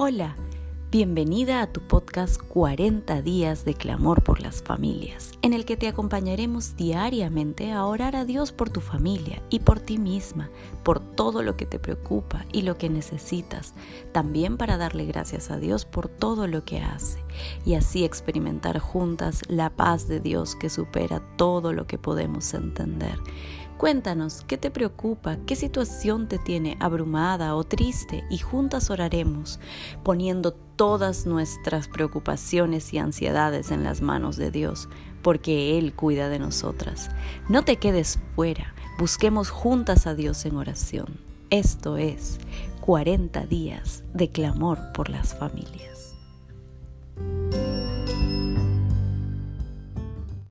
Hola, bienvenida a tu podcast 40 días de clamor por las familias, en el que te acompañaremos diariamente a orar a Dios por tu familia y por ti misma, por todo lo que te preocupa y lo que necesitas, también para darle gracias a Dios por todo lo que hace y así experimentar juntas la paz de Dios que supera todo lo que podemos entender. Cuéntanos qué te preocupa, qué situación te tiene abrumada o triste y juntas oraremos, poniendo todas nuestras preocupaciones y ansiedades en las manos de Dios, porque Él cuida de nosotras. No te quedes fuera, busquemos juntas a Dios en oración. Esto es 40 días de clamor por las familias.